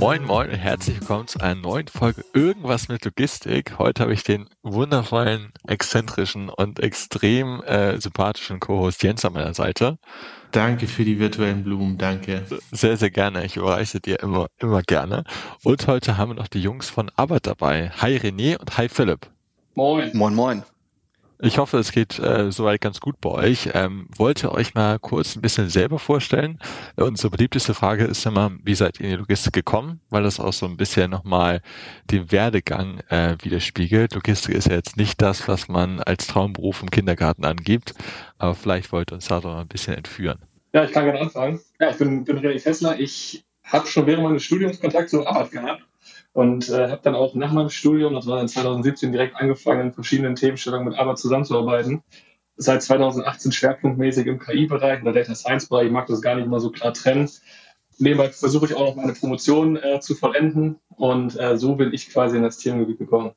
Moin Moin und herzlich willkommen zu einer neuen Folge Irgendwas mit Logistik. Heute habe ich den wundervollen, exzentrischen und extrem äh, sympathischen Co-Host Jens an meiner Seite. Danke für die virtuellen Blumen, danke. Sehr, sehr gerne. Ich überreiche dir immer, immer gerne. Und heute haben wir noch die Jungs von Arbeit dabei. Hi René und hi Philipp. Moin. Moin, moin. Ich hoffe, es geht äh, soweit ganz gut bei euch. Ähm, wollte euch mal kurz ein bisschen selber vorstellen. Unsere beliebteste Frage ist immer, wie seid ihr in die Logistik gekommen? Weil das auch so ein bisschen nochmal den Werdegang äh, widerspiegelt. Logistik ist ja jetzt nicht das, was man als Traumberuf im Kindergarten angibt, aber vielleicht wollt ihr uns da doch ein bisschen entführen. Ja, ich kann gerne anfangen. Ja, ich bin, bin René Fessler. Ich habe schon während meines Studiums Kontakt zur Arbeit gehabt und äh, habe dann auch nach meinem Studium, das war dann 2017, direkt angefangen, in verschiedenen Themenstellungen mit Arbeit zusammenzuarbeiten. Seit 2018 schwerpunktmäßig im KI-Bereich oder Data Science-Bereich. Ich mag das gar nicht mal so klar trennen. Nebenbei versuche ich auch noch meine Promotion äh, zu vollenden und äh, so bin ich quasi in das Themengebiet gekommen.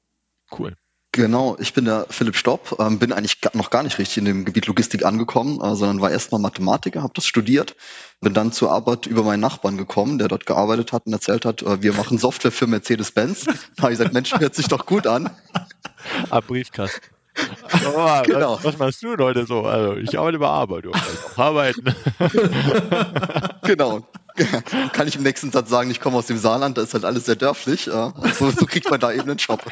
Cool. Genau, ich bin der Philipp Stopp, ähm, bin eigentlich noch gar nicht richtig in dem Gebiet Logistik angekommen, äh, sondern war erstmal Mathematiker, habe das studiert, bin dann zur Arbeit über meinen Nachbarn gekommen, der dort gearbeitet hat und erzählt hat, äh, wir machen Software für Mercedes-Benz. Da habe ich gesagt, Mensch, hört sich doch gut an. Ab Briefkasten. Oh, genau. Was, was, machst du heute so? Also ich arbeite bei Arbeit, arbeiten. genau. Kann ich im nächsten Satz sagen, ich komme aus dem Saarland, da ist halt alles sehr dörflich. So, so kriegt man da eben einen Job.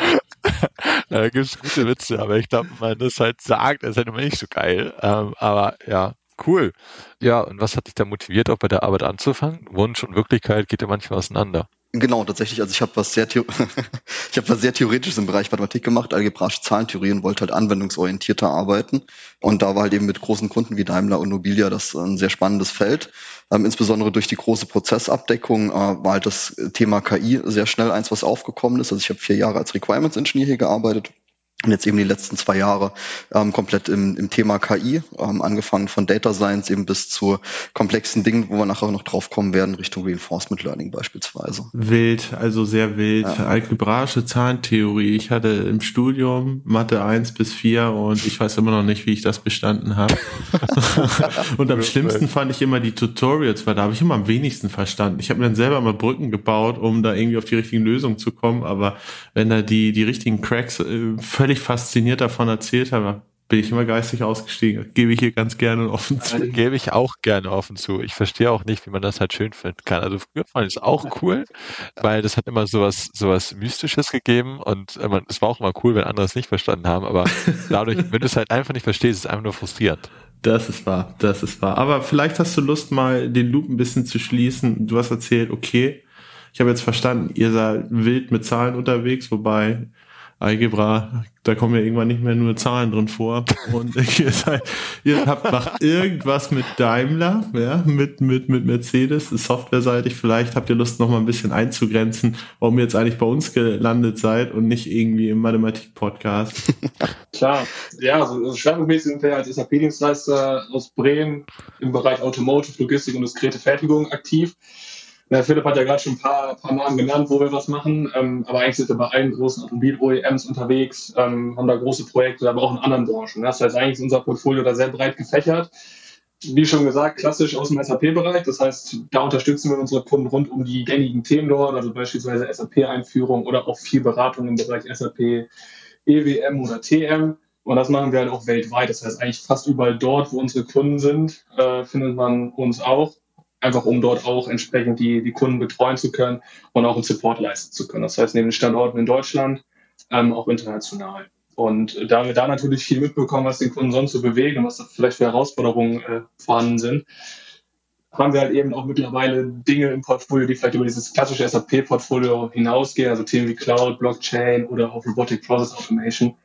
da gibt es gute Witze, aber ich glaube, man das halt sagt, ist halt immer nicht so geil. Ähm, aber ja, cool. Ja, und was hat dich da motiviert, auch bei der Arbeit anzufangen? Wunsch und Wirklichkeit geht ja manchmal auseinander. Genau, tatsächlich. Also ich habe was sehr ich habe was sehr theoretisches im Bereich Mathematik gemacht, algebraische Zahlentheorie und wollte halt anwendungsorientierter arbeiten. Und da war halt eben mit großen Kunden wie Daimler und Nobilia das ein sehr spannendes Feld. Ähm, insbesondere durch die große Prozessabdeckung äh, war halt das Thema KI sehr schnell eins, was aufgekommen ist. Also ich habe vier Jahre als Requirements Engineer hier gearbeitet und jetzt eben die letzten zwei Jahre ähm, komplett im, im Thema KI, ähm, angefangen von Data Science eben bis zu komplexen Dingen, wo wir nachher noch drauf kommen werden, Richtung Reinforcement Learning beispielsweise. Wild, also sehr wild. Ja. Algebraische Zahlentheorie. Ich hatte im Studium Mathe 1 bis 4 und ich weiß immer noch nicht, wie ich das bestanden habe. und am schlimmsten fand ich immer die Tutorials, weil da habe ich immer am wenigsten verstanden. Ich habe mir dann selber mal Brücken gebaut, um da irgendwie auf die richtigen Lösungen zu kommen, aber wenn da die, die richtigen Cracks äh, völlig völlig fasziniert davon erzählt habe, bin ich immer geistig ausgestiegen. Gebe ich hier ganz gerne offen zu. Also, gebe ich auch gerne offen zu. Ich verstehe auch nicht, wie man das halt schön finden kann. Also früher fand ich es auch cool, weil das hat immer sowas, sowas Mystisches gegeben und äh, es war auch immer cool, wenn andere es nicht verstanden haben, aber dadurch, wenn du es halt einfach nicht verstehst, ist es einfach nur frustrierend. Das ist wahr, das ist wahr. Aber vielleicht hast du Lust, mal den Loop ein bisschen zu schließen. Du hast erzählt, okay, ich habe jetzt verstanden, ihr seid wild mit Zahlen unterwegs, wobei Algebra, da kommen ja irgendwann nicht mehr nur Zahlen drin vor. Und ihr, seid, ihr habt macht irgendwas mit Daimler, ja, mit, mit, mit Mercedes, softwareseitig. Vielleicht habt ihr Lust, noch mal ein bisschen einzugrenzen, warum ihr jetzt eigentlich bei uns gelandet seid und nicht irgendwie im Mathematik-Podcast. Klar, ja, also, also schwerpunktmäßig sind wir als SAP-Dienstleister aus Bremen im Bereich Automotive, Logistik und diskrete Fertigung aktiv. Ja, Philipp hat ja gerade schon ein paar, paar Namen genannt, wo wir was machen, ähm, aber eigentlich sind wir bei allen großen Automobil-OEMs unterwegs, ähm, haben da große Projekte, aber auch in anderen Branchen. Das heißt, eigentlich ist unser Portfolio da sehr breit gefächert. Wie schon gesagt, klassisch aus dem SAP-Bereich. Das heißt, da unterstützen wir unsere Kunden rund um die gängigen Themen dort, also beispielsweise SAP-Einführung oder auch viel Beratung im Bereich SAP, EWM oder TM. Und das machen wir halt auch weltweit. Das heißt, eigentlich fast überall dort, wo unsere Kunden sind, äh, findet man uns auch einfach um dort auch entsprechend die, die Kunden betreuen zu können und auch einen Support leisten zu können. Das heißt, neben den Standorten in Deutschland ähm, auch international. Und da wir da natürlich viel mitbekommen, was den Kunden sonst so bewegt und was da vielleicht für Herausforderungen äh, vorhanden sind, haben wir halt eben auch mittlerweile Dinge im Portfolio, die vielleicht über dieses klassische SAP-Portfolio hinausgehen, also Themen wie Cloud, Blockchain oder auch Robotic Process Automation.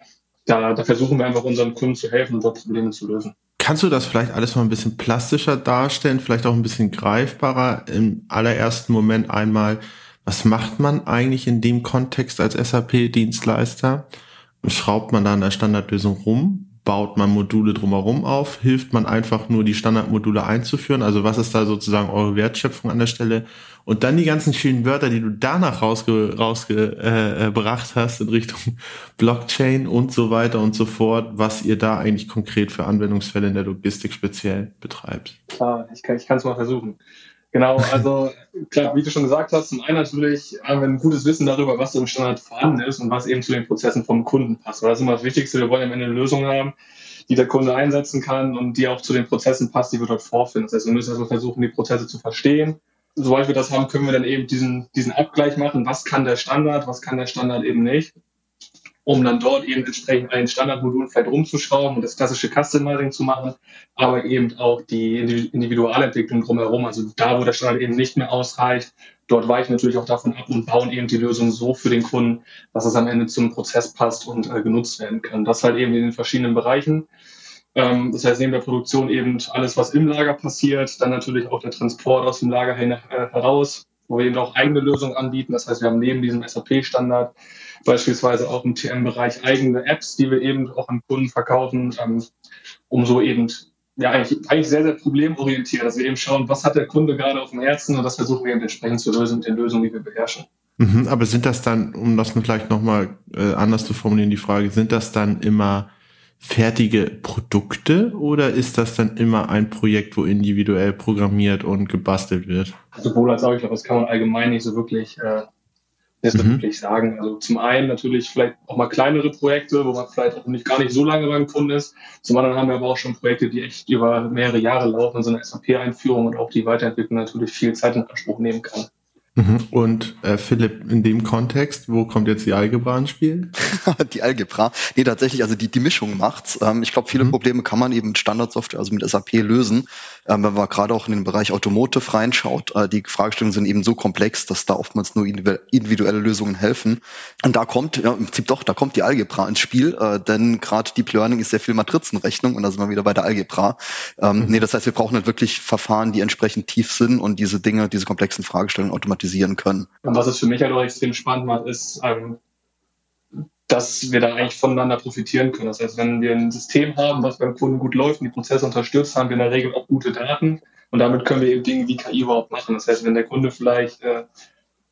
Da, da versuchen wir einfach unseren Kunden zu helfen und dort Probleme zu lösen. Kannst du das vielleicht alles mal ein bisschen plastischer darstellen, vielleicht auch ein bisschen greifbarer? Im allerersten Moment einmal, Was macht man eigentlich in dem Kontext als SAP-Dienstleister? Schraubt man da an der Standardlösung rum? Baut man Module drumherum auf? Hilft man einfach nur, die Standardmodule einzuführen? Also was ist da sozusagen eure Wertschöpfung an der Stelle? Und dann die ganzen schönen Wörter, die du danach rausgebracht rausge, äh, äh hast in Richtung Blockchain und so weiter und so fort, was ihr da eigentlich konkret für Anwendungsfälle in der Logistik speziell betreibt. Klar, ich kann es mal versuchen. Genau, also klar, wie du schon gesagt hast, zum einen natürlich haben wir ein gutes Wissen darüber, was im Standard vorhanden ist und was eben zu den Prozessen vom Kunden passt. Weil das ist immer das Wichtigste. Wir wollen am Ende eine Lösung haben, die der Kunde einsetzen kann und die auch zu den Prozessen passt, die wir dort vorfinden. Das heißt, wir müssen also versuchen, die Prozesse zu verstehen. Sobald wir das haben, können wir dann eben diesen, diesen Abgleich machen. Was kann der Standard, was kann der Standard eben nicht? Um dann dort eben entsprechend ein Standardmodul vielleicht rumzuschrauben und das klassische Customizing zu machen, aber eben auch die Individualentwicklung drumherum, also da, wo der Standard eben nicht mehr ausreicht, dort weichen natürlich auch davon ab und bauen eben die Lösung so für den Kunden, dass es am Ende zum Prozess passt und äh, genutzt werden kann. Das halt eben in den verschiedenen Bereichen. Ähm, das heißt, neben der Produktion eben alles, was im Lager passiert, dann natürlich auch der Transport aus dem Lager äh, heraus, wo wir eben auch eigene Lösungen anbieten. Das heißt, wir haben neben diesem SAP-Standard beispielsweise auch im TM-Bereich eigene Apps, die wir eben auch an Kunden verkaufen, ähm, um so eben ja eigentlich, eigentlich sehr, sehr problemorientiert, dass wir eben schauen, was hat der Kunde gerade auf dem Herzen und das versuchen wir eben entsprechend zu lösen mit den Lösungen, die wir beherrschen. Mhm, aber sind das dann, um das vielleicht nochmal äh, anders zu formulieren, die Frage, sind das dann immer fertige Produkte oder ist das dann immer ein Projekt, wo individuell programmiert und gebastelt wird? Sowohl als auch, ich glaube, das kann man allgemein nicht so wirklich äh, nicht mhm. wirklich sagen. Also zum einen natürlich vielleicht auch mal kleinere Projekte, wo man vielleicht auch nicht gar nicht so lange beim Kunden ist. Zum anderen haben wir aber auch schon Projekte, die echt über mehrere Jahre laufen, so eine SAP-Einführung und auch die Weiterentwicklung natürlich viel Zeit in Anspruch nehmen kann. Mhm. Und äh, Philipp, in dem Kontext, wo kommt jetzt die Algebra ins Spiel? die Algebra? Nee, tatsächlich, also die, die Mischung macht's. Ähm, ich glaube, viele mhm. Probleme kann man eben mit Standardsoftware, also mit SAP lösen. Ähm, wenn man gerade auch in den Bereich Automotive reinschaut, äh, die Fragestellungen sind eben so komplex, dass da oftmals nur individuelle Lösungen helfen. Und da kommt, ja, im Prinzip doch, da kommt die Algebra ins Spiel, äh, denn gerade Deep Learning ist sehr viel Matrizenrechnung und da sind wir wieder bei der Algebra. Ähm, mhm. Nee, das heißt, wir brauchen halt wirklich Verfahren, die entsprechend tief sind und diese Dinge, diese komplexen Fragestellungen automatisieren automatisieren können. Und was es für mich halt auch extrem spannend macht, ist, ähm, dass wir da eigentlich voneinander profitieren können. Das heißt, wenn wir ein System haben, was beim Kunden gut läuft und die Prozesse unterstützt, haben wir in der Regel auch gute Daten. Und damit können wir eben Dinge wie KI überhaupt machen. Das heißt, wenn der Kunde vielleicht, äh,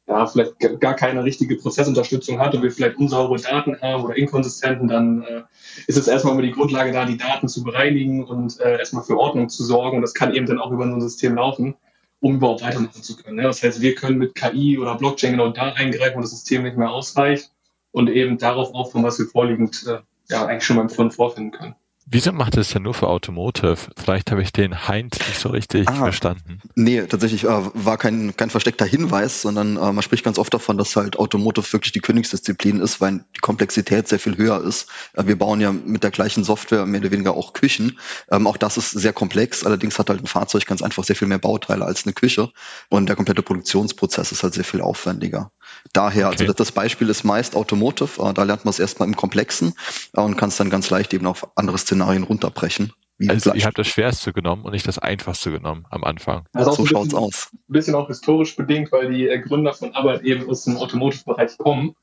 ja, vielleicht gar keine richtige Prozessunterstützung hat und wir vielleicht unsaubere Daten haben oder inkonsistenten, dann äh, ist es erstmal über die Grundlage da, die Daten zu bereinigen und äh, erstmal für Ordnung zu sorgen. Und das kann eben dann auch über so ein System laufen um überhaupt weitermachen zu können. Das heißt, wir können mit KI oder Blockchain genau da eingreifen, wo das System nicht mehr ausreicht und eben darauf aufbauen, was wir vorliegend äh, ja, eigentlich schon beim Kunden vorfinden können. Wieso macht es denn nur für Automotive? Vielleicht habe ich den Heinz nicht so richtig ah, verstanden. Nee, tatsächlich äh, war kein, kein versteckter Hinweis, sondern äh, man spricht ganz oft davon, dass halt Automotive wirklich die Königsdisziplin ist, weil die Komplexität sehr viel höher ist. Äh, wir bauen ja mit der gleichen Software mehr oder weniger auch Küchen. Ähm, auch das ist sehr komplex. Allerdings hat halt ein Fahrzeug ganz einfach sehr viel mehr Bauteile als eine Küche. Und der komplette Produktionsprozess ist halt sehr viel aufwendiger. Daher, also okay. also das Beispiel ist meist Automotive. Äh, da lernt man es erstmal im Komplexen äh, und kann es dann ganz leicht eben auf andere Szenarien runterbrechen. Also ihr habt das Schwerste genommen und nicht das Einfachste genommen am Anfang. Also so schaut es aus. Ein bisschen auch historisch bedingt, weil die äh, Gründer von Arbeit eben aus dem Automotive-Bereich kommen.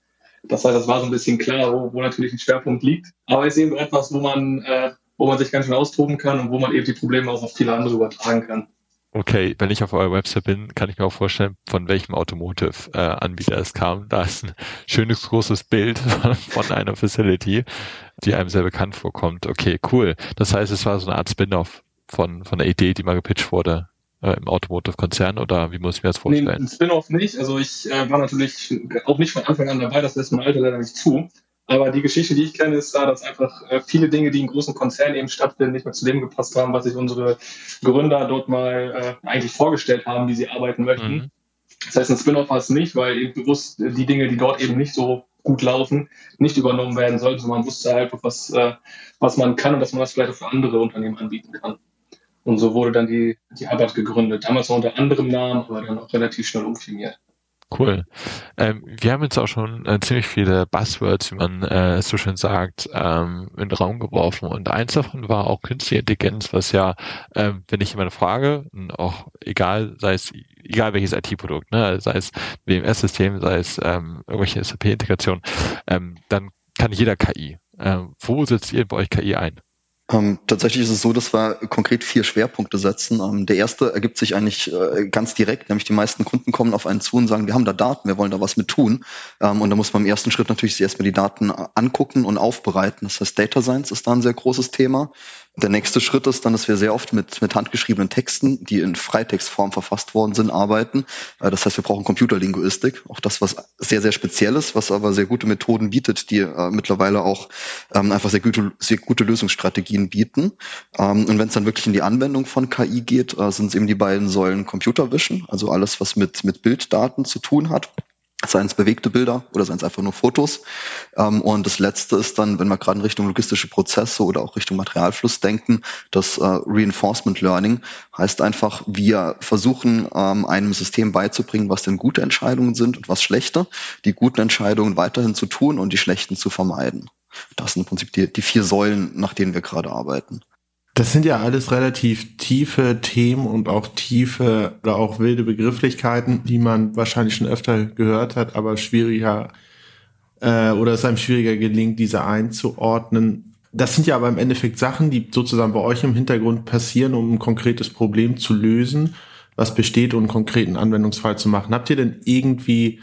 Das heißt, das war so ein bisschen klar, wo, wo natürlich ein Schwerpunkt liegt. Aber es ist eben etwas, wo man, äh, wo man sich ganz schön austoben kann und wo man eben die Probleme auch auf viele andere übertragen kann. Okay, wenn ich auf eurer Website bin, kann ich mir auch vorstellen, von welchem Automotive-Anbieter es kam. Da ist ein schönes großes Bild von einer Facility, die einem sehr bekannt vorkommt. Okay, cool. Das heißt, es war so eine Art Spin-off von, von der Idee, die mal gepitcht wurde äh, im Automotive-Konzern oder wie muss ich mir das vorstellen? Nee, ein Spin-off nicht. Also ich äh, war natürlich auch nicht von Anfang an dabei, das lässt mein Alter leider nicht zu. Aber die Geschichte, die ich kenne, ist da, dass einfach äh, viele Dinge, die in großen Konzernen eben stattfinden, nicht mehr zu dem gepasst haben, was sich unsere Gründer dort mal äh, eigentlich vorgestellt haben, wie sie arbeiten möchten. Mhm. Das heißt, ein Spin-off war es nicht, weil eben bewusst die Dinge, die dort eben nicht so gut laufen, nicht übernommen werden sollten, sondern man wusste halt, was, äh, was man kann und dass man das vielleicht auch für andere Unternehmen anbieten kann. Und so wurde dann die, die Arbeit gegründet. Damals noch unter anderem Namen, aber dann auch relativ schnell umfirmiert. Cool. Ähm, wir haben jetzt auch schon äh, ziemlich viele Buzzwords, wie man äh, so schön sagt, ähm, in den Raum geworfen. Und eins davon war auch künstliche Intelligenz, was ja, ähm, wenn ich jemanden frage, auch egal, sei es egal welches IT-Produkt, ne, sei es WMS-System, sei es ähm, irgendwelche SAP-Integration, ähm, dann kann jeder KI. Ähm, wo setzt ihr bei euch KI ein? Ähm, tatsächlich ist es so, dass wir konkret vier Schwerpunkte setzen. Ähm, der erste ergibt sich eigentlich äh, ganz direkt, nämlich die meisten Kunden kommen auf einen zu und sagen, wir haben da Daten, wir wollen da was mit tun. Ähm, und da muss man im ersten Schritt natürlich erstmal die Daten äh, angucken und aufbereiten. Das heißt, Data Science ist da ein sehr großes Thema. Der nächste Schritt ist dann, dass wir sehr oft mit, mit handgeschriebenen Texten, die in Freitextform verfasst worden sind, arbeiten. Äh, das heißt, wir brauchen Computerlinguistik. Auch das, was sehr, sehr spezielles, was aber sehr gute Methoden bietet, die äh, mittlerweile auch ähm, einfach sehr gute, sehr gute Lösungsstrategien bieten. Ähm, und wenn es dann wirklich in die Anwendung von KI geht, äh, sind es eben die beiden Säulen Computer Vision, also alles, was mit, mit Bilddaten zu tun hat seien es bewegte Bilder oder seien es einfach nur Fotos. Ähm, und das Letzte ist dann, wenn wir gerade in Richtung logistische Prozesse oder auch Richtung Materialfluss denken, das äh, Reinforcement Learning heißt einfach, wir versuchen ähm, einem System beizubringen, was denn gute Entscheidungen sind und was schlechte, die guten Entscheidungen weiterhin zu tun und die schlechten zu vermeiden. Das sind im Prinzip die, die vier Säulen, nach denen wir gerade arbeiten. Das sind ja alles relativ tiefe Themen und auch tiefe oder auch wilde Begrifflichkeiten, die man wahrscheinlich schon öfter gehört hat, aber schwieriger äh, oder es einem schwieriger gelingt, diese einzuordnen. Das sind ja aber im Endeffekt Sachen, die sozusagen bei euch im Hintergrund passieren, um ein konkretes Problem zu lösen, was besteht und einen konkreten Anwendungsfall zu machen. Habt ihr denn irgendwie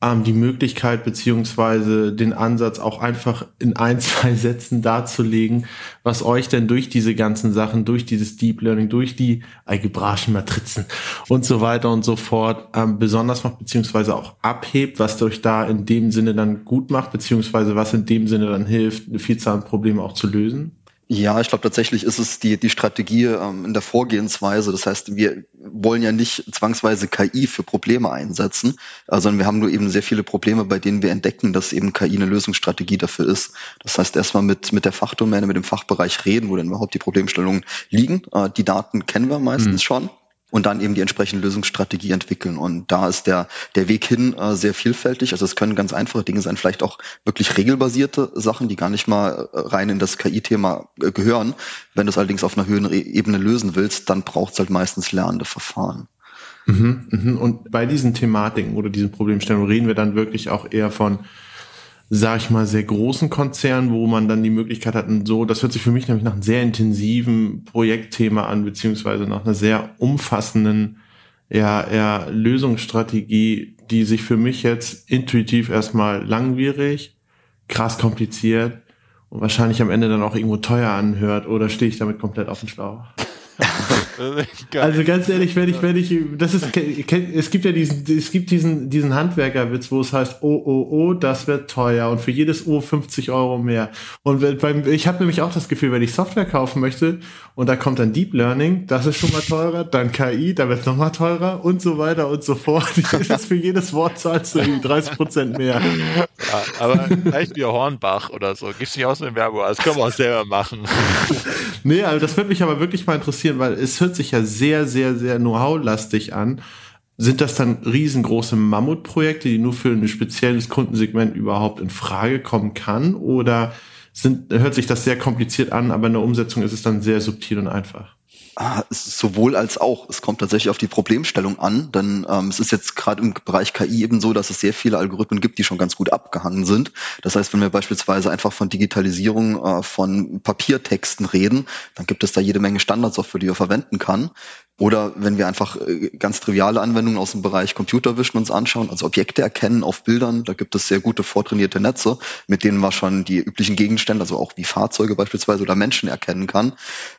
ähm, die Möglichkeit beziehungsweise den Ansatz auch einfach in ein, zwei Sätzen darzulegen, was euch denn durch diese ganzen Sachen, durch dieses Deep Learning, durch die algebraischen Matrizen und so weiter und so fort ähm, besonders macht, beziehungsweise auch abhebt, was euch da in dem Sinne dann gut macht, beziehungsweise was in dem Sinne dann hilft, eine Vielzahl an Problemen auch zu lösen? Ja, ich glaube tatsächlich ist es die, die Strategie ähm, in der Vorgehensweise. Das heißt, wir wollen ja nicht zwangsweise KI für Probleme einsetzen, äh, sondern wir haben nur eben sehr viele Probleme, bei denen wir entdecken, dass eben KI eine Lösungsstrategie dafür ist. Das heißt, erstmal mit, mit der Fachdomäne, mit dem Fachbereich reden, wo denn überhaupt die Problemstellungen liegen. Äh, die Daten kennen wir meistens mhm. schon und dann eben die entsprechende Lösungsstrategie entwickeln. Und da ist der, der Weg hin äh, sehr vielfältig. Also es können ganz einfache Dinge sein, vielleicht auch wirklich regelbasierte Sachen, die gar nicht mal äh, rein in das KI-Thema äh, gehören. Wenn du es allerdings auf einer höheren Ebene lösen willst, dann braucht es halt meistens lernende Verfahren. Mhm, mhm. Und bei diesen Thematiken oder diesen Problemstellungen reden wir dann wirklich auch eher von sag ich mal, sehr großen Konzernen, wo man dann die Möglichkeit hat, so, das hört sich für mich nämlich nach einem sehr intensiven Projektthema an, beziehungsweise nach einer sehr umfassenden ja, ja, Lösungsstrategie, die sich für mich jetzt intuitiv erstmal langwierig, krass kompliziert und wahrscheinlich am Ende dann auch irgendwo teuer anhört oder stehe ich damit komplett auf den Schlauch? also ganz ehrlich, wenn ich, wenn ich, das ist, es gibt ja diesen, es gibt diesen, diesen Handwerkerwitz, wo es heißt, oh, oh, oh, das wird teuer und für jedes O 50 Euro mehr. Und beim, ich habe nämlich auch das Gefühl, wenn ich Software kaufen möchte und da kommt dann Deep Learning, das ist schon mal teurer, dann KI, da wird es nochmal teurer und so weiter und so fort. Das für jedes Wort zahlst du 30 Prozent mehr. Ja, aber vielleicht wie Hornbach oder so, gibt's nicht aus dem Werbung, das können wir auch selber machen. nee, also das würde mich aber wirklich mal interessieren, weil es hört sich ja sehr, sehr, sehr Know-how-lastig an. Sind das dann riesengroße Mammutprojekte, die nur für ein spezielles Kundensegment überhaupt in Frage kommen kann? Oder sind, hört sich das sehr kompliziert an, aber in der Umsetzung ist es dann sehr subtil und einfach? Ah, sowohl als auch. Es kommt tatsächlich auf die Problemstellung an, denn ähm, es ist jetzt gerade im Bereich KI eben so, dass es sehr viele Algorithmen gibt, die schon ganz gut abgehangen sind. Das heißt, wenn wir beispielsweise einfach von Digitalisierung äh, von Papiertexten reden, dann gibt es da jede Menge Standardsoftware, die man verwenden kann. Oder wenn wir einfach äh, ganz triviale Anwendungen aus dem Bereich Computer Vision uns anschauen, also Objekte erkennen auf Bildern, da gibt es sehr gute vortrainierte Netze, mit denen man schon die üblichen Gegenstände, also auch wie Fahrzeuge beispielsweise oder Menschen erkennen kann.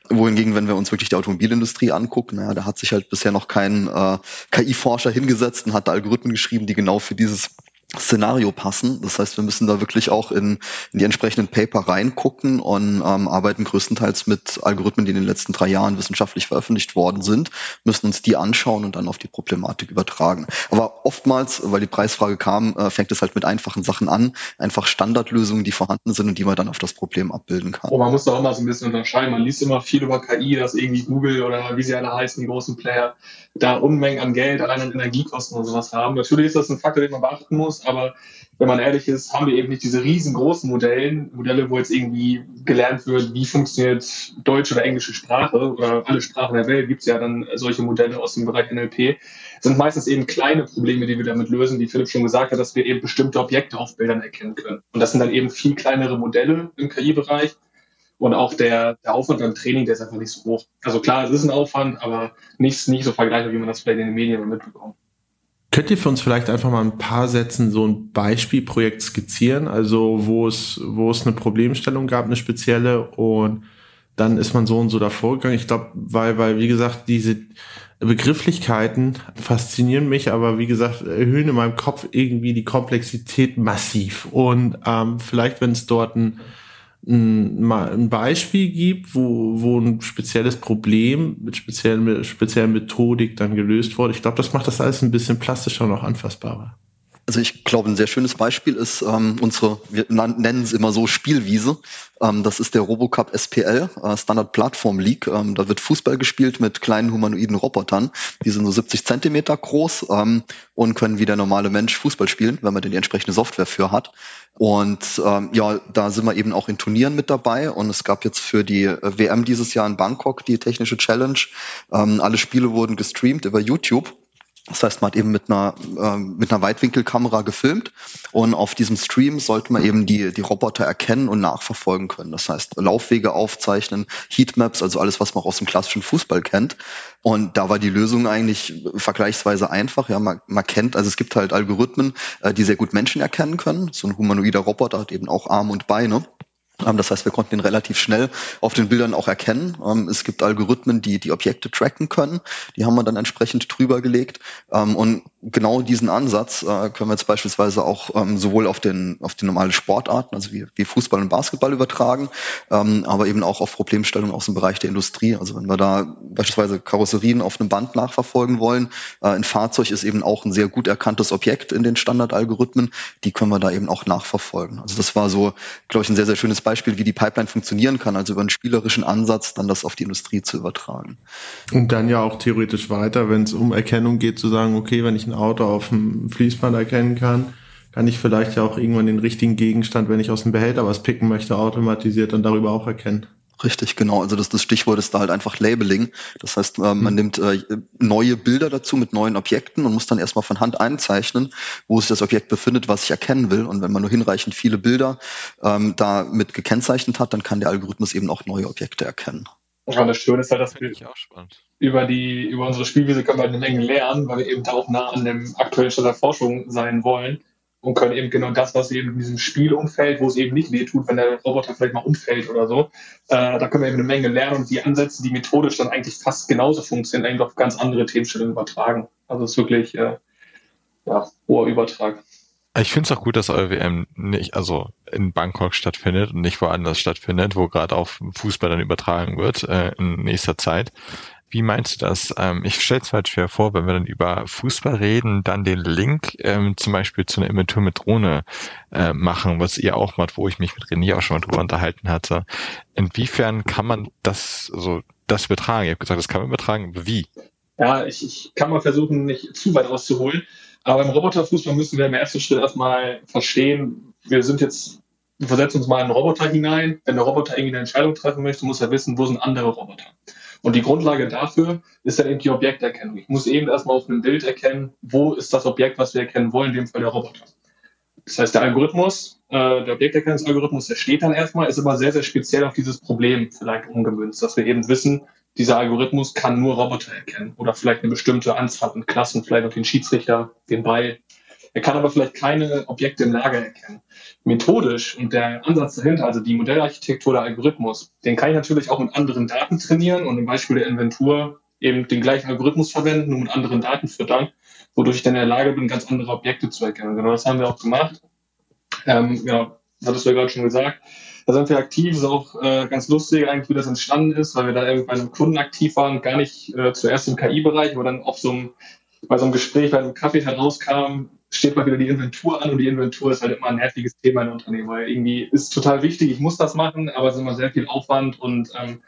Wohingegen, wenn wir uns wirklich die Automobilindustrie angucken, naja, da hat sich halt bisher noch kein äh, KI-Forscher hingesetzt und hat Algorithmen geschrieben, die genau für dieses Szenario passen. Das heißt, wir müssen da wirklich auch in, in die entsprechenden Paper reingucken und ähm, arbeiten größtenteils mit Algorithmen, die in den letzten drei Jahren wissenschaftlich veröffentlicht worden sind, müssen uns die anschauen und dann auf die Problematik übertragen. Aber oftmals, weil die Preisfrage kam, äh, fängt es halt mit einfachen Sachen an, einfach Standardlösungen, die vorhanden sind und die man dann auf das Problem abbilden kann. Oh, man muss da auch mal so ein bisschen unterscheiden. Man liest immer viel über KI, dass irgendwie Google oder wie sie alle heißen, die großen Player, da Unmengen an Geld, allein an Energiekosten und sowas haben. Natürlich ist das ein Faktor, den man beachten muss, aber wenn man ehrlich ist, haben wir eben nicht diese riesengroßen Modellen, Modelle, wo jetzt irgendwie gelernt wird, wie funktioniert deutsche oder englische Sprache oder alle Sprachen der Welt, gibt es ja dann solche Modelle aus dem Bereich NLP, sind meistens eben kleine Probleme, die wir damit lösen, wie Philipp schon gesagt hat, dass wir eben bestimmte Objekte auf Bildern erkennen können. Und das sind dann eben viel kleinere Modelle im KI-Bereich. Und auch der, der Aufwand beim Training, der ist einfach nicht so hoch. Also klar, es ist ein Aufwand, aber nicht, nicht so vergleichbar, wie man das vielleicht in den Medien mitbekommt. Könnt ihr für uns vielleicht einfach mal ein paar Sätzen so ein Beispielprojekt skizzieren, also wo es, wo es eine Problemstellung gab, eine spezielle und dann ist man so und so davor gegangen. Ich glaube, weil, weil, wie gesagt, diese Begrifflichkeiten faszinieren mich, aber wie gesagt, erhöhen in meinem Kopf irgendwie die Komplexität massiv. Und ähm, vielleicht, wenn es dort ein ein, mal ein Beispiel gibt, wo, wo ein spezielles Problem mit speziellen, speziellen Methodik dann gelöst wurde. Ich glaube, das macht das alles ein bisschen plastischer und auch anfassbarer. Also ich glaube, ein sehr schönes Beispiel ist ähm, unsere, wir nennen es immer so Spielwiese. Ähm, das ist der Robocup SPL, äh, Standard Plattform League. Ähm, da wird Fußball gespielt mit kleinen humanoiden Robotern. Die sind so 70 Zentimeter groß ähm, und können wie der normale Mensch Fußball spielen, wenn man denn die entsprechende Software für hat. Und ähm, ja, da sind wir eben auch in Turnieren mit dabei. Und es gab jetzt für die äh, WM dieses Jahr in Bangkok die technische Challenge. Ähm, alle Spiele wurden gestreamt über YouTube. Das heißt, man hat eben mit einer, äh, mit einer Weitwinkelkamera gefilmt und auf diesem Stream sollte man eben die, die Roboter erkennen und nachverfolgen können. Das heißt, Laufwege aufzeichnen, Heatmaps, also alles, was man aus dem klassischen Fußball kennt. Und da war die Lösung eigentlich vergleichsweise einfach. Ja, man, man kennt, also es gibt halt Algorithmen, äh, die sehr gut Menschen erkennen können. So ein humanoider Roboter hat eben auch Arme und Beine. Ähm, das heißt, wir konnten ihn relativ schnell auf den Bildern auch erkennen. Ähm, es gibt Algorithmen, die die Objekte tracken können. Die haben wir dann entsprechend drüber gelegt. Ähm, und genau diesen Ansatz äh, können wir jetzt beispielsweise auch sowohl auf den, auf die normale Sportarten, also wie, wie Fußball und Basketball übertragen, aber eben auch auf Problemstellungen aus dem Bereich der Industrie. Also wenn wir da beispielsweise Karosserien auf einem Band nachverfolgen wollen, äh, ein Fahrzeug ist eben auch ein sehr gut erkanntes Objekt in den Standardalgorithmen. Die können wir da eben auch nachverfolgen. Also das war so, glaube ich, ein sehr, sehr schönes Beispiel, wie die Pipeline funktionieren kann, also über einen spielerischen Ansatz dann das auf die Industrie zu übertragen. Und dann ja auch theoretisch weiter, wenn es um Erkennung geht, zu sagen, okay, wenn ich ein Auto auf dem Fließband erkennen kann, kann ich vielleicht ja auch irgendwann den richtigen Gegenstand, wenn ich aus dem Behälter was picken möchte, automatisiert dann darüber auch erkennen. Richtig, genau. Also das, das Stichwort ist da halt einfach Labeling. Das heißt, äh, man mhm. nimmt äh, neue Bilder dazu mit neuen Objekten und muss dann erstmal von Hand einzeichnen, wo sich das Objekt befindet, was ich erkennen will. Und wenn man nur hinreichend viele Bilder ähm, damit gekennzeichnet hat, dann kann der Algorithmus eben auch neue Objekte erkennen. Ja, das Schöne ist halt, dass wir über die, über unsere Spielwiese können wir halt eine Menge lernen, weil wir eben da auch nah an dem aktuellen Stand der Forschung sein wollen und können eben genau das, was eben in diesem Spielumfeld, wo es eben nicht wehtut, wenn der Roboter vielleicht mal umfällt oder so, äh, da können wir eben eine Menge lernen und die Ansätze, die methodisch dann eigentlich fast genauso funktionieren, eigentlich auf ganz andere Themenstellungen übertragen. Also es ist wirklich äh, ja, hoher Übertrag. Ich finde es auch gut, dass eure WM nicht, also in Bangkok stattfindet und nicht woanders stattfindet, wo gerade auf Fußball dann übertragen wird äh, in nächster Zeit. Wie meinst du das? Ähm, ich stelle es halt schwer vor, wenn wir dann über Fußball reden, dann den Link ähm, zum Beispiel zu einer Inventur mit Drohne äh, machen, was ihr auch macht, wo ich mich mit René auch schon mal drüber unterhalten hatte. Inwiefern kann man das, also das übertragen? Ihr habt gesagt, das kann man übertragen, wie? Ja, ich, ich kann mal versuchen, nicht zu weit auszuholen. Aber im Roboterfußball müssen wir im ersten Schritt erstmal verstehen, wir sind jetzt, wir versetzen uns mal in einen Roboter hinein. Wenn der Roboter irgendwie eine Entscheidung treffen möchte, muss er wissen, wo sind andere Roboter. Und die Grundlage dafür ist dann eben die Objekterkennung. Ich muss eben erstmal auf einem Bild erkennen, wo ist das Objekt, was wir erkennen wollen, in dem Fall der Roboter. Das heißt, der Algorithmus, äh, der Objekterkennungsalgorithmus, der steht dann erstmal, ist aber sehr, sehr speziell auf dieses Problem vielleicht umgemünzt, dass wir eben wissen, dieser Algorithmus kann nur Roboter erkennen oder vielleicht eine bestimmte Anzahl an Klassen, vielleicht auch den Schiedsrichter, den Ball. Er kann aber vielleicht keine Objekte im Lager erkennen methodisch und der Ansatz dahinter, also die Modellarchitektur der Algorithmus, den kann ich natürlich auch mit anderen Daten trainieren und im Beispiel der Inventur eben den gleichen Algorithmus verwenden und mit anderen Daten füttern, wodurch ich dann in der Lage bin, ganz andere Objekte zu erkennen. Genau das haben wir auch gemacht. Ähm, genau, das hattest du ja gerade schon gesagt. Da sind wir aktiv, ist auch äh, ganz lustig eigentlich, wie das entstanden ist, weil wir da irgendwie bei einem Kunden aktiv waren, gar nicht äh, zuerst im KI-Bereich, aber dann auf so einem bei so einem Gespräch, bei einem Kaffee herauskam, steht mal wieder die Inventur an und die Inventur ist halt immer ein nerviges Thema in Unternehmen, weil irgendwie ist total wichtig, ich muss das machen, aber es ist immer sehr viel Aufwand und ähm,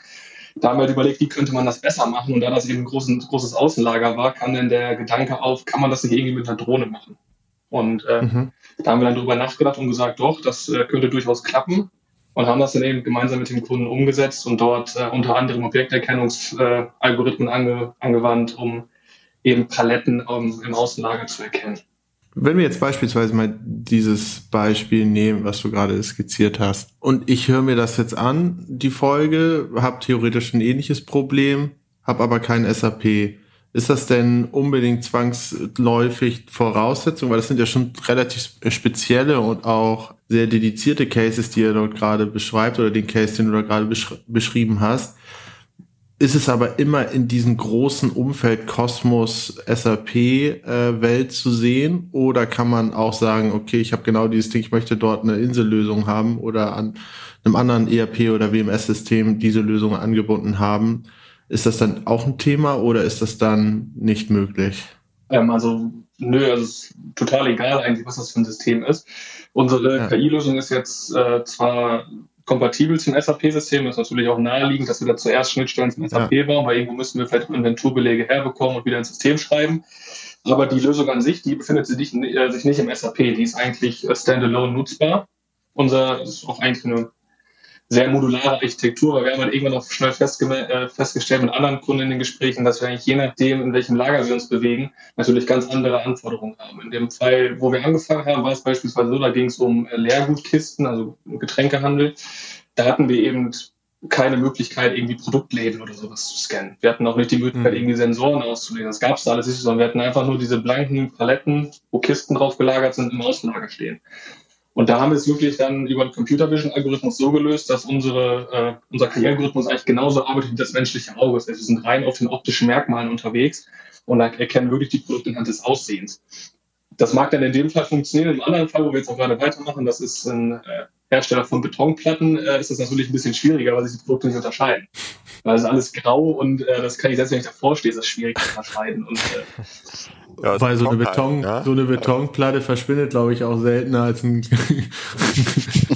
da haben wir halt überlegt, wie könnte man das besser machen und da das eben ein großes, großes Außenlager war, kam dann der Gedanke auf, kann man das nicht irgendwie mit einer Drohne machen? Und äh, mhm. da haben wir dann drüber nachgedacht und gesagt, doch, das äh, könnte durchaus klappen und haben das dann eben gemeinsam mit dem Kunden umgesetzt und dort äh, unter anderem Objekterkennungsalgorithmen ange, angewandt, um eben Paletten um, im Außenlager zu erkennen. Wenn wir jetzt beispielsweise mal dieses Beispiel nehmen, was du gerade skizziert hast, und ich höre mir das jetzt an, die Folge, habe theoretisch ein ähnliches Problem, habe aber kein SAP. Ist das denn unbedingt zwangsläufig Voraussetzung? Weil das sind ja schon relativ spezielle und auch sehr dedizierte Cases, die ihr dort gerade beschreibt oder den Case, den du da gerade besch beschrieben hast ist es aber immer in diesem großen Umfeld Kosmos SAP äh, Welt zu sehen oder kann man auch sagen, okay, ich habe genau dieses Ding, ich möchte dort eine Insellösung haben oder an einem anderen ERP oder WMS System diese Lösung angebunden haben. Ist das dann auch ein Thema oder ist das dann nicht möglich? Ähm, also nö, also es ist total egal eigentlich, was das für ein System ist. Unsere ja. KI-Lösung ist jetzt äh, zwar kompatibel zum SAP-System. Das ist natürlich auch naheliegend, dass wir da zuerst Schnittstellen zum SAP ja. bauen, weil irgendwo müssen wir vielleicht Inventurbelege herbekommen und wieder ins System schreiben. Aber die Lösung an sich, die befindet sich nicht, äh, sich nicht im SAP. Die ist eigentlich äh, standalone nutzbar. Unser ist auch eigentlich eine sehr modulare Architektur, weil wir haben halt irgendwann auch schnell äh, festgestellt mit anderen Kunden in den Gesprächen, dass wir eigentlich je nachdem, in welchem Lager wir uns bewegen, natürlich ganz andere Anforderungen haben. In dem Fall, wo wir angefangen haben, war es beispielsweise so, da ging es um äh, Leergutkisten, also Getränkehandel. Da hatten wir eben keine Möglichkeit, irgendwie Produktläden oder sowas zu scannen. Wir hatten auch nicht die Möglichkeit, mhm. irgendwie Sensoren auszulegen. Das gab es da alles nicht, sondern wir hatten einfach nur diese blanken Paletten, wo Kisten drauf gelagert sind, im Außenlager stehen. Und da haben wir es wirklich dann über den Computer Vision Algorithmus so gelöst, dass unsere, äh, unser KI-Algorithmus eigentlich genauso arbeitet wie das menschliche Auge. Das heißt, wir sind rein auf den optischen Merkmalen unterwegs und erkennen wirklich die Produkte anhand des Aussehens. Das mag dann in dem Fall funktionieren. Im anderen Fall, wo wir jetzt auch gerade weitermachen, das ist ein äh, Hersteller von Betonplatten, äh, ist das natürlich ein bisschen schwieriger, weil sich die Produkte nicht unterscheiden. Weil es ist alles grau und äh, das kann ich selbst, wenn ich davor stehe, ist das schwierig zu unterscheiden. Und, äh, ja, Weil so eine, Beton, ja? so eine Betonplatte verschwindet, glaube ich, auch seltener als ein,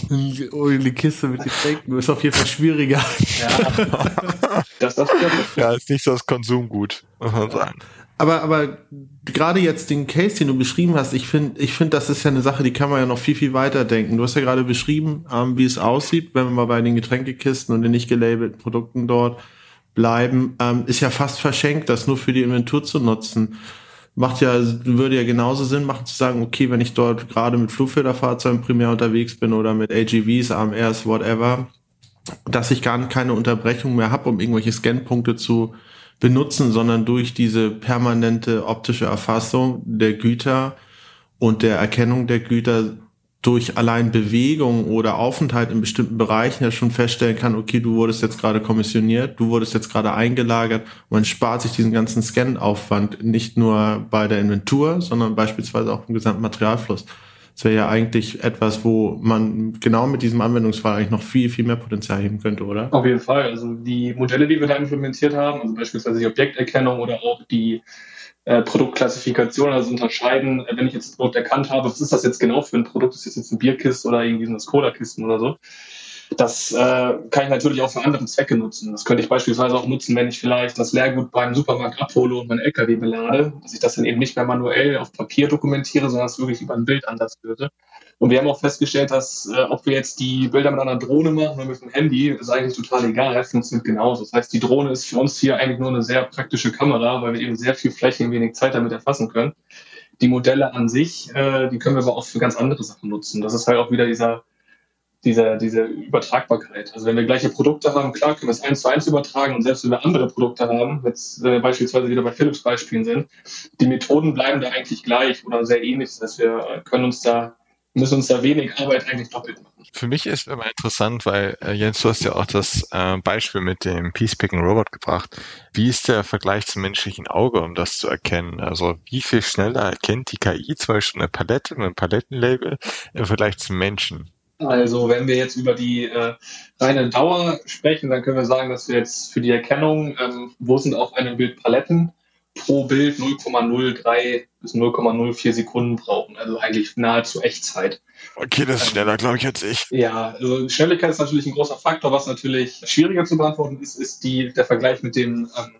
eine Kiste mit Getränken. Ist auf jeden Fall schwieriger. Ja, das, das ja ist nicht so das Konsumgut, muss man sagen. Aber, aber gerade jetzt den Case, den du beschrieben hast, ich finde, ich finde, das ist ja eine Sache, die kann man ja noch viel, viel weiter denken. Du hast ja gerade beschrieben, ähm, wie es aussieht, wenn wir mal bei den Getränkekisten und den nicht gelabelten Produkten dort bleiben, ähm, ist ja fast verschenkt, das nur für die Inventur zu nutzen. Macht ja, würde ja genauso Sinn machen zu sagen, okay, wenn ich dort gerade mit Flugfilterfahrzeugen primär unterwegs bin oder mit AGVs, AMRs, whatever, dass ich gar keine Unterbrechung mehr habe, um irgendwelche Scanpunkte zu benutzen, sondern durch diese permanente optische Erfassung der Güter und der Erkennung der Güter durch allein Bewegung oder Aufenthalt in bestimmten Bereichen ja schon feststellen kann, okay, du wurdest jetzt gerade kommissioniert, du wurdest jetzt gerade eingelagert. Man spart sich diesen ganzen Scan-Aufwand nicht nur bei der Inventur, sondern beispielsweise auch im gesamten Materialfluss. Das wäre ja eigentlich etwas, wo man genau mit diesem Anwendungsfall eigentlich noch viel, viel mehr Potenzial heben könnte, oder? Auf jeden Fall. Also die Modelle, die wir da implementiert haben, also beispielsweise die Objekterkennung oder auch die äh, Produktklassifikation, also unterscheiden, äh, wenn ich jetzt das Produkt erkannt habe, was ist das jetzt genau für ein Produkt? Ist das jetzt ein Bierkist oder irgendwie so eine Cola-Kisten oder so? Das äh, kann ich natürlich auch für andere Zwecke nutzen. Das könnte ich beispielsweise auch nutzen, wenn ich vielleicht das Leergut beim Supermarkt abhole und mein LKW belade, dass ich das dann eben nicht mehr manuell auf Papier dokumentiere, sondern es wirklich über einen Bildansatz würde. Und wir haben auch festgestellt, dass äh, ob wir jetzt die Bilder mit einer Drohne machen oder mit dem Handy, ist eigentlich total egal, es funktioniert genauso. Das heißt, die Drohne ist für uns hier eigentlich nur eine sehr praktische Kamera, weil wir eben sehr viel Fläche in wenig Zeit damit erfassen können. Die Modelle an sich, äh, die können wir aber auch für ganz andere Sachen nutzen. Das ist halt auch wieder dieser diese, diese Übertragbarkeit. Also wenn wir gleiche Produkte haben, klar können wir es eins zu eins übertragen und selbst wenn wir andere Produkte haben, jetzt wir beispielsweise wieder bei Philips Beispielen sind, die Methoden bleiben da eigentlich gleich oder sehr ähnlich. Das heißt, wir können uns da, müssen uns da wenig Arbeit eigentlich doppelt machen. Für mich ist immer interessant, weil äh, Jens, du hast ja auch das äh, Beispiel mit dem Peace-Picking Robot gebracht. Wie ist der Vergleich zum menschlichen Auge, um das zu erkennen? Also wie viel schneller erkennt die KI zum Beispiel eine Palette, ein Palettenlabel im Vergleich zum Menschen? Also wenn wir jetzt über die äh, reine Dauer sprechen, dann können wir sagen, dass wir jetzt für die Erkennung, ähm, wo sind auf einem Bild Paletten pro Bild 0,03 bis 0,04 Sekunden brauchen. Also eigentlich nahezu Echtzeit. Okay, das ist schneller, glaube ich, als ich. Ja, also Schnelligkeit ist natürlich ein großer Faktor. Was natürlich schwieriger zu beantworten ist, ist die, der Vergleich mit dem ähm,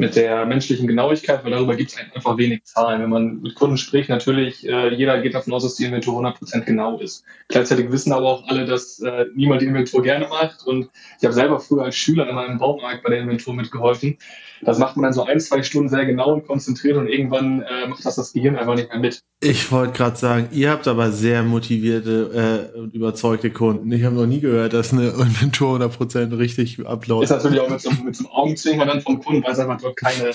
mit der menschlichen Genauigkeit, weil darüber gibt es halt einfach wenig Zahlen. Wenn man mit Kunden spricht, natürlich, äh, jeder geht davon aus, dass die Inventur 100% genau ist. Gleichzeitig wissen aber auch alle, dass äh, niemand die Inventur gerne macht. Und ich habe selber früher als Schüler in meinem Baumarkt bei der Inventur mitgeholfen. Das macht man dann so ein, zwei Stunden sehr genau und konzentriert und irgendwann äh, macht das das Gehirn einfach nicht mehr mit. Ich wollte gerade sagen, ihr habt aber sehr motivierte und äh, überzeugte Kunden. Ich habe noch nie gehört, dass eine Inventur 100% richtig abläuft. Ist natürlich auch mit so, mit so einem Augenzwinkern dann vom Kunden, weil es einfach dort keine,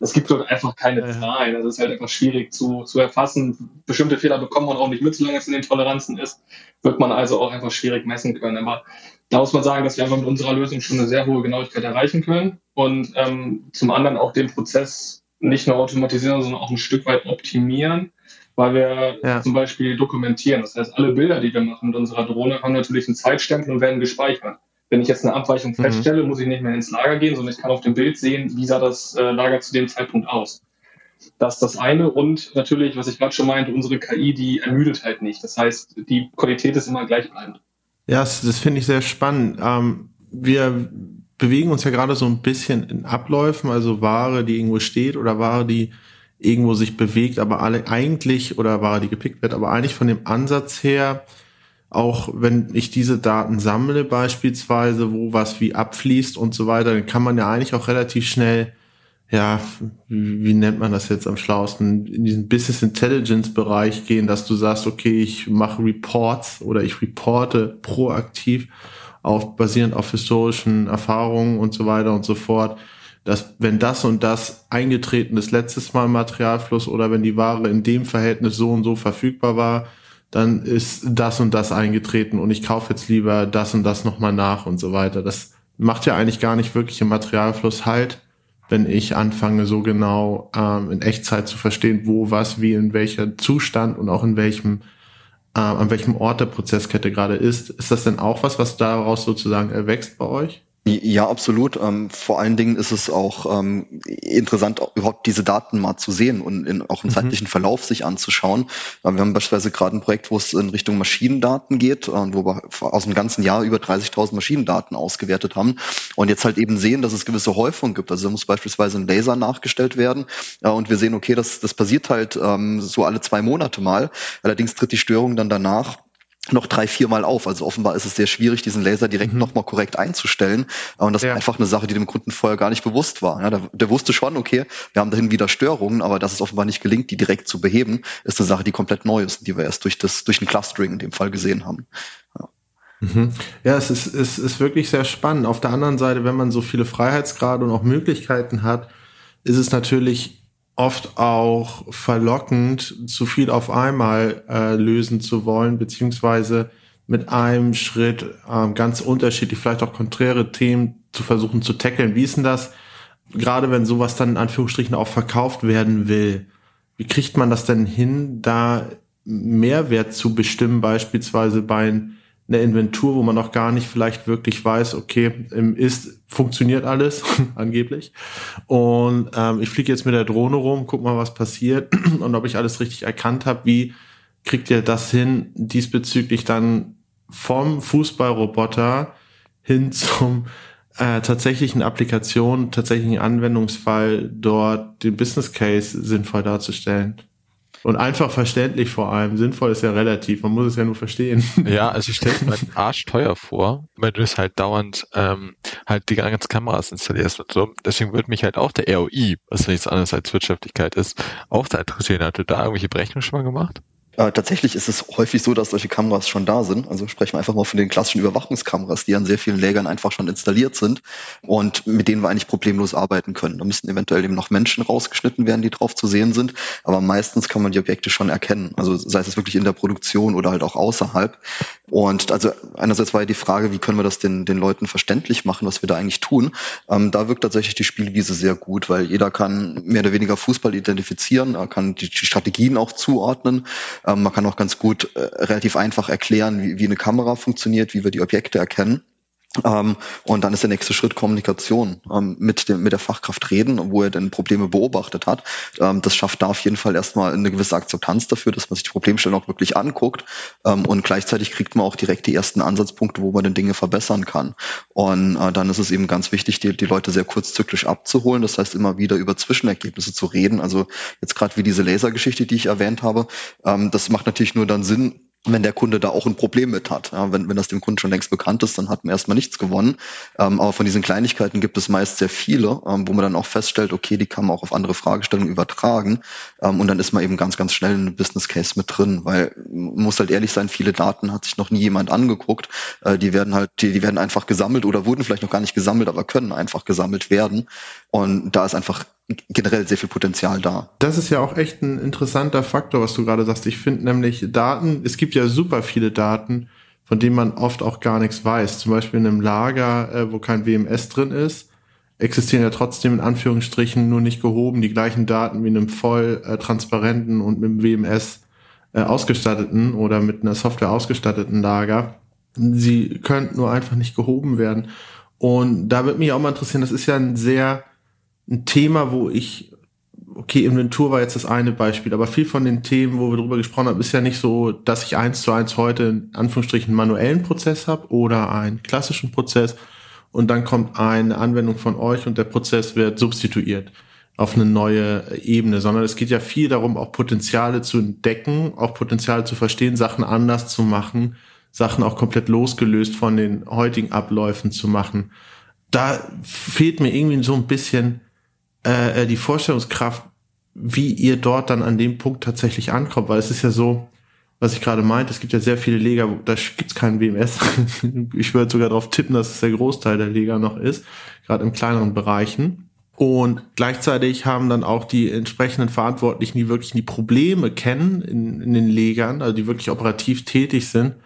es gibt dort einfach keine ja. Zahlen. Also es ist halt einfach schwierig zu, zu erfassen. Bestimmte Fehler bekommt man auch nicht mit, solange es in den Toleranzen ist. Wird man also auch einfach schwierig messen können. Aber da muss man sagen, dass wir einfach mit unserer Lösung schon eine sehr hohe Genauigkeit erreichen können und ähm, zum anderen auch den Prozess nicht nur automatisieren, sondern auch ein Stück weit optimieren, weil wir ja. zum Beispiel dokumentieren. Das heißt, alle Bilder, die wir machen mit unserer Drohne, haben natürlich einen Zeitstempel und werden gespeichert. Wenn ich jetzt eine Abweichung mhm. feststelle, muss ich nicht mehr ins Lager gehen, sondern ich kann auf dem Bild sehen, wie sah das äh, Lager zu dem Zeitpunkt aus. Das ist das eine. Und natürlich, was ich gerade schon meinte, unsere KI, die ermüdet halt nicht. Das heißt, die Qualität ist immer gleichbleibend. Ja, das, das finde ich sehr spannend. Ähm, wir bewegen uns ja gerade so ein bisschen in Abläufen, also Ware, die irgendwo steht oder Ware, die irgendwo sich bewegt, aber alle eigentlich oder Ware, die gepickt wird, aber eigentlich von dem Ansatz her, auch wenn ich diese Daten sammle beispielsweise, wo was wie abfließt und so weiter, dann kann man ja eigentlich auch relativ schnell ja, wie nennt man das jetzt am schlausten, in diesen Business Intelligence Bereich gehen, dass du sagst, okay, ich mache Reports oder ich reporte proaktiv auf, basierend auf historischen Erfahrungen und so weiter und so fort, dass wenn das und das eingetreten ist, letztes Mal Materialfluss oder wenn die Ware in dem Verhältnis so und so verfügbar war, dann ist das und das eingetreten und ich kaufe jetzt lieber das und das nochmal nach und so weiter. Das macht ja eigentlich gar nicht wirklich im Materialfluss halt wenn ich anfange, so genau ähm, in Echtzeit zu verstehen, wo was, wie, in welcher Zustand und auch in welchem, äh, an welchem Ort der Prozesskette gerade ist. Ist das denn auch was, was daraus sozusagen erwächst bei euch? Ja, absolut. Ähm, vor allen Dingen ist es auch ähm, interessant, überhaupt diese Daten mal zu sehen und in, auch im mhm. zeitlichen Verlauf sich anzuschauen. Ähm, wir haben beispielsweise gerade ein Projekt, wo es in Richtung Maschinendaten geht, äh, wo wir aus dem ganzen Jahr über 30.000 Maschinendaten ausgewertet haben und jetzt halt eben sehen, dass es gewisse Häufungen gibt. Also da muss beispielsweise ein Laser nachgestellt werden äh, und wir sehen, okay, das, das passiert halt ähm, so alle zwei Monate mal. Allerdings tritt die Störung dann danach noch drei, viermal auf. Also offenbar ist es sehr schwierig, diesen Laser direkt mhm. nochmal korrekt einzustellen. Und das ja. ist einfach eine Sache, die dem Kunden vorher gar nicht bewusst war. Ja, der, der, wusste schon, okay, wir haben dahin wieder Störungen, aber dass es offenbar nicht gelingt, die direkt zu beheben, ist eine Sache, die komplett neu ist, die wir erst durch das, durch ein Clustering in dem Fall gesehen haben. Ja. Mhm. Ja, es ist, es ist wirklich sehr spannend. Auf der anderen Seite, wenn man so viele Freiheitsgrade und auch Möglichkeiten hat, ist es natürlich oft auch verlockend, zu viel auf einmal äh, lösen zu wollen, beziehungsweise mit einem Schritt äh, ganz unterschiedlich, vielleicht auch konträre Themen zu versuchen zu tackeln. Wie ist denn das, gerade wenn sowas dann in Anführungsstrichen auch verkauft werden will? Wie kriegt man das denn hin, da Mehrwert zu bestimmen, beispielsweise bei eine Inventur, wo man noch gar nicht vielleicht wirklich weiß, okay, im Ist funktioniert alles, angeblich. Und ähm, ich fliege jetzt mit der Drohne rum, guck mal, was passiert und ob ich alles richtig erkannt habe. Wie kriegt ihr das hin, diesbezüglich dann vom Fußballroboter hin zum äh, tatsächlichen Applikation, tatsächlichen Anwendungsfall dort den Business Case sinnvoll darzustellen? Und einfach verständlich vor allem. Sinnvoll ist ja relativ, man muss es ja nur verstehen. Ja, also ich stelle mir halt arschteuer vor, wenn du es halt dauernd ähm, halt die ganzen Kameras installierst und so. Deswegen würde mich halt auch der ROI, was nichts anderes als Wirtschaftlichkeit ist, auch da interessieren. Hast du da irgendwelche Berechnungen schon mal gemacht? Äh, tatsächlich ist es häufig so, dass solche Kameras schon da sind. Also sprechen wir einfach mal von den klassischen Überwachungskameras, die an sehr vielen Lägern einfach schon installiert sind und mit denen wir eigentlich problemlos arbeiten können. Da müssten eventuell eben noch Menschen rausgeschnitten werden, die drauf zu sehen sind, aber meistens kann man die Objekte schon erkennen. Also sei es wirklich in der Produktion oder halt auch außerhalb. Und also einerseits war ja die Frage, wie können wir das den, den Leuten verständlich machen, was wir da eigentlich tun. Ähm, da wirkt tatsächlich die Spielwiese sehr gut, weil jeder kann mehr oder weniger Fußball identifizieren, er kann die, die Strategien auch zuordnen. Ähm, man kann auch ganz gut äh, relativ einfach erklären, wie, wie eine Kamera funktioniert, wie wir die Objekte erkennen. Ähm, und dann ist der nächste Schritt Kommunikation ähm, mit dem mit der Fachkraft reden, wo er denn Probleme beobachtet hat. Ähm, das schafft da auf jeden Fall erstmal eine gewisse Akzeptanz dafür, dass man sich die Problemstellung auch wirklich anguckt ähm, und gleichzeitig kriegt man auch direkt die ersten Ansatzpunkte, wo man denn Dinge verbessern kann. Und äh, dann ist es eben ganz wichtig, die, die Leute sehr kurzzyklisch abzuholen. Das heißt immer wieder über Zwischenergebnisse zu reden. Also jetzt gerade wie diese Lasergeschichte, die ich erwähnt habe, ähm, das macht natürlich nur dann Sinn, wenn der Kunde da auch ein Problem mit hat. Ja, wenn, wenn das dem Kunden schon längst bekannt ist, dann hat man erstmal nichts gewonnen. Ähm, aber von diesen Kleinigkeiten gibt es meist sehr viele, ähm, wo man dann auch feststellt, okay, die kann man auch auf andere Fragestellungen übertragen. Ähm, und dann ist man eben ganz, ganz schnell in einem Business Case mit drin, weil muss halt ehrlich sein, viele Daten hat sich noch nie jemand angeguckt. Äh, die werden halt, die, die werden einfach gesammelt oder wurden vielleicht noch gar nicht gesammelt, aber können einfach gesammelt werden. Und da ist einfach generell sehr viel Potenzial da. Das ist ja auch echt ein interessanter Faktor, was du gerade sagst. Ich finde nämlich Daten, es gibt ja super viele Daten, von denen man oft auch gar nichts weiß. Zum Beispiel in einem Lager, äh, wo kein WMS drin ist, existieren ja trotzdem in Anführungsstrichen nur nicht gehoben die gleichen Daten wie in einem voll äh, transparenten und mit WMS äh, ausgestatteten oder mit einer Software ausgestatteten Lager. Sie könnten nur einfach nicht gehoben werden. Und da wird mich auch mal interessieren, das ist ja ein sehr ein Thema, wo ich, okay, Inventur war jetzt das eine Beispiel, aber viel von den Themen, wo wir drüber gesprochen haben, ist ja nicht so, dass ich eins zu eins heute in Anführungsstrichen einen manuellen Prozess habe oder einen klassischen Prozess und dann kommt eine Anwendung von euch und der Prozess wird substituiert auf eine neue Ebene, sondern es geht ja viel darum, auch Potenziale zu entdecken, auch Potenziale zu verstehen, Sachen anders zu machen, Sachen auch komplett losgelöst von den heutigen Abläufen zu machen. Da fehlt mir irgendwie so ein bisschen äh, äh, die Vorstellungskraft, wie ihr dort dann an dem Punkt tatsächlich ankommt, weil es ist ja so, was ich gerade meinte, es gibt ja sehr viele Leger, da gibt's keinen WMS. ich würde sogar darauf tippen, dass es der Großteil der Leger noch ist, gerade in kleineren Bereichen. Und gleichzeitig haben dann auch die entsprechenden Verantwortlichen, die wirklich die Probleme kennen in, in den Legern, also die wirklich operativ tätig sind,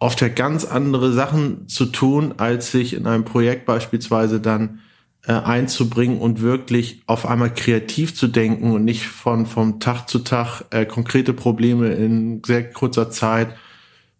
oft ja ganz andere Sachen zu tun, als sich in einem Projekt beispielsweise dann äh, einzubringen und wirklich auf einmal kreativ zu denken und nicht von vom Tag zu Tag äh, konkrete Probleme in sehr kurzer Zeit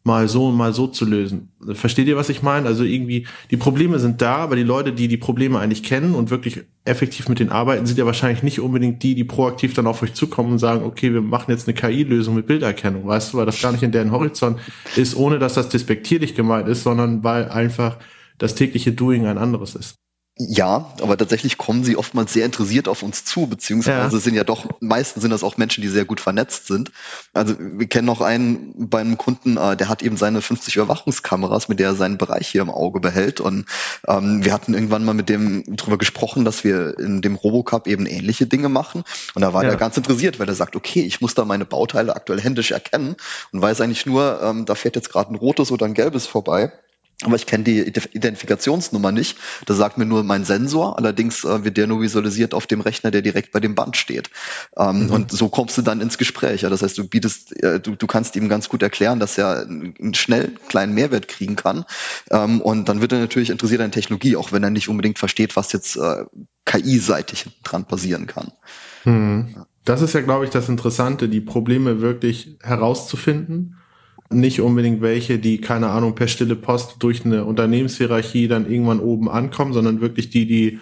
mal so und mal so zu lösen. Versteht ihr, was ich meine? Also irgendwie, die Probleme sind da, aber die Leute, die die Probleme eigentlich kennen und wirklich effektiv mit denen arbeiten, sind ja wahrscheinlich nicht unbedingt die, die proaktiv dann auf euch zukommen und sagen, okay, wir machen jetzt eine KI-Lösung mit Bilderkennung, weißt du, weil das gar nicht in deren Horizont ist, ohne dass das despektierlich gemeint ist, sondern weil einfach das tägliche Doing ein anderes ist. Ja, aber tatsächlich kommen sie oftmals sehr interessiert auf uns zu, beziehungsweise ja. sind ja doch, meistens sind das auch Menschen, die sehr gut vernetzt sind. Also wir kennen noch einen bei einem Kunden, äh, der hat eben seine 50 Überwachungskameras, mit der er seinen Bereich hier im Auge behält. Und ähm, wir hatten irgendwann mal mit dem drüber gesprochen, dass wir in dem Robocup eben ähnliche Dinge machen. Und da war ja. er ganz interessiert, weil er sagt, okay, ich muss da meine Bauteile aktuell händisch erkennen und weiß eigentlich nur, ähm, da fährt jetzt gerade ein rotes oder ein gelbes vorbei aber ich kenne die Identifikationsnummer nicht. Das sagt mir nur mein Sensor. Allerdings äh, wird der nur visualisiert auf dem Rechner, der direkt bei dem Band steht. Ähm, mhm. Und so kommst du dann ins Gespräch. Ja, das heißt, du bietest, äh, du, du kannst ihm ganz gut erklären, dass er einen schnell kleinen Mehrwert kriegen kann. Ähm, und dann wird er natürlich interessiert an Technologie, auch wenn er nicht unbedingt versteht, was jetzt äh, KI-seitig dran passieren kann. Mhm. Das ist ja, glaube ich, das Interessante, die Probleme wirklich herauszufinden nicht unbedingt welche, die, keine Ahnung, per stille Post durch eine Unternehmenshierarchie dann irgendwann oben ankommen, sondern wirklich die, die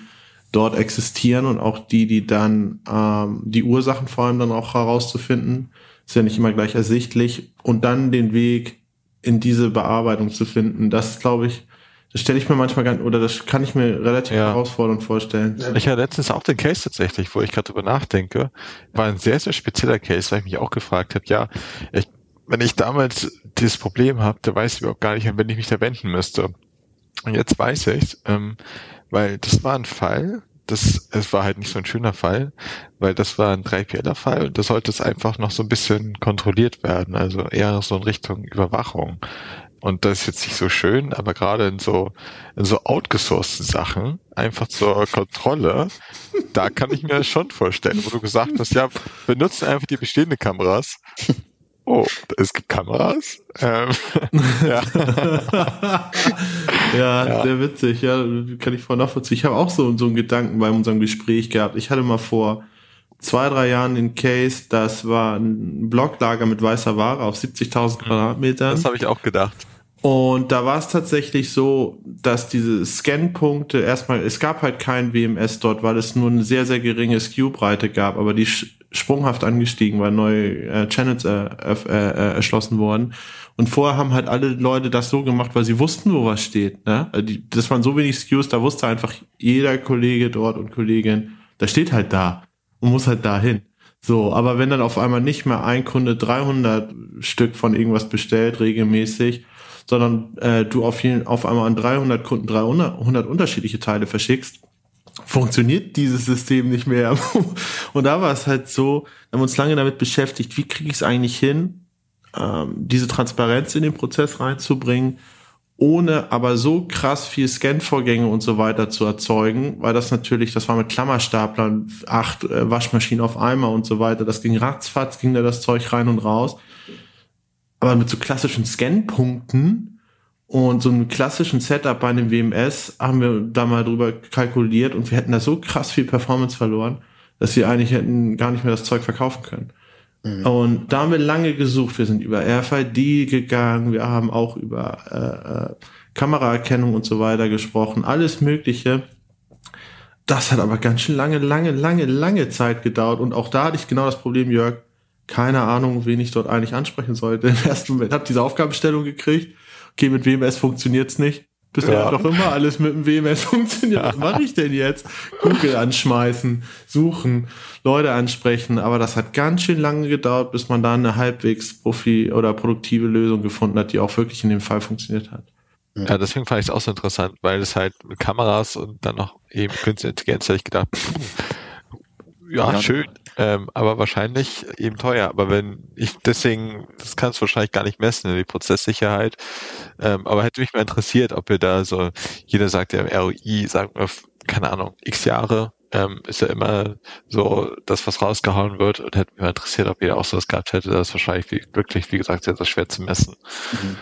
dort existieren und auch die, die dann ähm, die Ursachen vor allem dann auch herauszufinden, ist ja nicht immer gleich ersichtlich und dann den Weg in diese Bearbeitung zu finden, das glaube ich, das stelle ich mir manchmal ganz, oder das kann ich mir relativ ja. herausfordernd vorstellen. Ich hatte letztens auch den Case tatsächlich, wo ich gerade drüber nachdenke. War ein sehr, sehr spezieller Case, weil ich mich auch gefragt habe, ja, ich wenn ich damals dieses Problem habe, da weiß ich überhaupt gar nicht, an wen ich mich da wenden müsste. Und jetzt weiß ich ähm, weil das war ein Fall, das, es war halt nicht so ein schöner Fall, weil das war ein 3PLer-Fall und da sollte es einfach noch so ein bisschen kontrolliert werden, also eher so in Richtung Überwachung. Und das ist jetzt nicht so schön, aber gerade in so, in so outgesourcten Sachen, einfach zur Kontrolle, da kann ich mir das schon vorstellen, wo du gesagt hast, ja, benutzen einfach die bestehenden Kameras oh, es gibt Kameras. Ähm, ja. ja, ja, sehr witzig, ja, kann ich voll nachvollziehen. Ich habe auch so, so einen Gedanken bei unserem Gespräch gehabt. Ich hatte mal vor zwei, drei Jahren den Case, das war ein Blocklager mit weißer Ware auf 70.000 Quadratmetern. Das habe ich auch gedacht. Und da war es tatsächlich so, dass diese Scan-Punkte erstmal, es gab halt kein WMS dort, weil es nur eine sehr, sehr geringe Skew-Breite gab, aber die sprunghaft angestiegen, weil neue äh, Channels äh, äh, äh, erschlossen wurden. Und vorher haben halt alle Leute das so gemacht, weil sie wussten, wo was steht. Ne? Also die, das waren so wenig Skews, da wusste einfach jeder Kollege dort und Kollegin, da steht halt da und muss halt dahin. So, aber wenn dann auf einmal nicht mehr ein Kunde 300 Stück von irgendwas bestellt, regelmäßig, sondern äh, du auf, jeden, auf einmal an 300 Kunden 300 100 unterschiedliche Teile verschickst, funktioniert dieses System nicht mehr. und da war es halt so, wir haben uns lange damit beschäftigt, wie kriege ich es eigentlich hin, ähm, diese Transparenz in den Prozess reinzubringen, ohne aber so krass viel Scan-Vorgänge und so weiter zu erzeugen, weil das natürlich, das war mit Klammerstaplern, acht äh, Waschmaschinen auf einmal und so weiter, das ging ratzfatz, ging da das Zeug rein und raus. Aber mit so klassischen Scan-Punkten und so einem klassischen Setup bei einem WMS haben wir da mal drüber kalkuliert und wir hätten da so krass viel Performance verloren, dass wir eigentlich hätten gar nicht mehr das Zeug verkaufen können. Mhm. Und da haben wir lange gesucht. Wir sind über RFID gegangen, wir haben auch über äh, äh, Kameraerkennung und so weiter gesprochen, alles Mögliche. Das hat aber ganz schön lange, lange, lange, lange Zeit gedauert. Und auch da hatte ich genau das Problem, Jörg, keine Ahnung, wen ich dort eigentlich ansprechen sollte. Im ersten Moment habe diese Aufgabenstellung gekriegt. Okay, mit WMS funktioniert's nicht. Bisher ja. doch immer alles mit dem WMS funktioniert. Was mache ich denn jetzt? Google anschmeißen, suchen, Leute ansprechen. Aber das hat ganz schön lange gedauert, bis man da eine halbwegs profi- oder produktive Lösung gefunden hat, die auch wirklich in dem Fall funktioniert hat. Ja, deswegen fand ich es auch so interessant, weil es halt mit Kameras und dann noch eben künstliche Intelligenz, habe ich gedacht, ja, ja, schön, ähm, aber wahrscheinlich eben teuer. Aber wenn ich deswegen, das kannst du wahrscheinlich gar nicht messen, die Prozesssicherheit. Ähm, aber hätte mich mal interessiert, ob wir da so, jeder sagt ja ROI, sagen wir, keine Ahnung, x Jahre, ähm, ist ja immer so das, was rausgehauen wird und hätte mich mal interessiert, ob jeder auch so was gehabt hätte. Das ist wahrscheinlich wirklich, wie gesagt, sehr, sehr schwer zu messen. Mhm.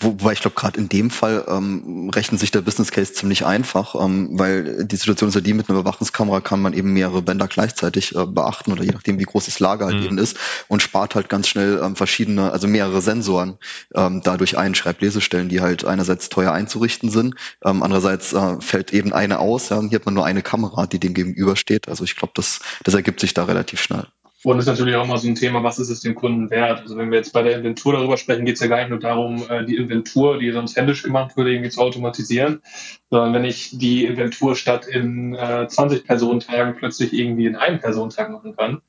Wobei ich glaube, gerade in dem Fall ähm, rechnet sich der Business Case ziemlich einfach, ähm, weil die Situation ist ja die, mit einer Überwachungskamera kann man eben mehrere Bänder gleichzeitig äh, beachten oder je nachdem, wie groß das Lager halt mhm. eben ist und spart halt ganz schnell ähm, verschiedene, also mehrere Sensoren ähm, dadurch ein, Schreiblesestellen, die halt einerseits teuer einzurichten sind, ähm, andererseits äh, fällt eben eine aus, ja, hier hat man nur eine Kamera, die dem gegenübersteht. Also ich glaube, das, das ergibt sich da relativ schnell. Und ist natürlich auch mal so ein Thema, was ist es dem Kunden wert? Also wenn wir jetzt bei der Inventur darüber sprechen, geht es ja gar nicht nur darum, äh, die Inventur, die sonst händisch gemacht würde, irgendwie zu automatisieren, sondern wenn ich die Inventur statt in 20 äh, Personentagen plötzlich irgendwie in einem Personentag machen kann,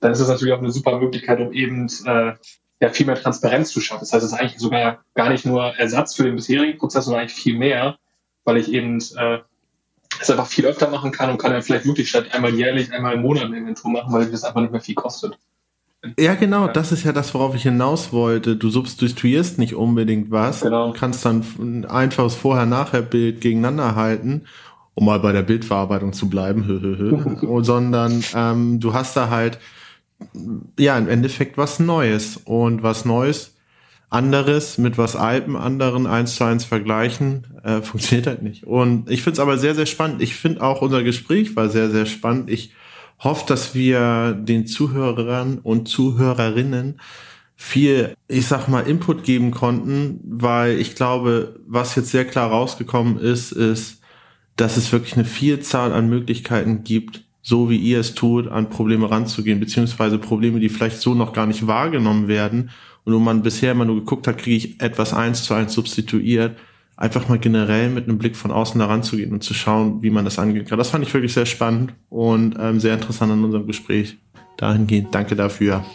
dann ist das natürlich auch eine super Möglichkeit, um eben äh, ja, viel mehr Transparenz zu schaffen. Das heißt, es ist eigentlich sogar gar nicht nur Ersatz für den bisherigen Prozess, sondern eigentlich viel mehr, weil ich eben äh, es einfach viel öfter machen kann und kann dann vielleicht wirklich statt einmal jährlich, einmal im Monat eine Inventur machen, weil das einfach nicht mehr viel kostet. Ja, genau, das ist ja das, worauf ich hinaus wollte. Du substituierst nicht unbedingt was, genau. kannst dann ein einfaches Vorher-Nachher-Bild gegeneinander halten, um mal bei der Bildverarbeitung zu bleiben, sondern ähm, du hast da halt ja im Endeffekt was Neues und was Neues anderes mit was Alpen anderen eins zu eins vergleichen, äh, funktioniert halt nicht. Und ich finde es aber sehr, sehr spannend. Ich finde auch unser Gespräch war sehr, sehr spannend. Ich hoffe, dass wir den Zuhörern und Zuhörerinnen viel, ich sag mal, Input geben konnten, weil ich glaube, was jetzt sehr klar rausgekommen ist, ist, dass es wirklich eine Vielzahl an Möglichkeiten gibt, so wie ihr es tut, an Probleme ranzugehen, beziehungsweise Probleme, die vielleicht so noch gar nicht wahrgenommen werden und wo man bisher immer nur geguckt hat, kriege ich etwas eins zu eins substituiert, einfach mal generell mit einem Blick von außen daran zu gehen und zu schauen, wie man das angehen kann. Das fand ich wirklich sehr spannend und ähm, sehr interessant an unserem Gespräch. Dahingehend danke dafür.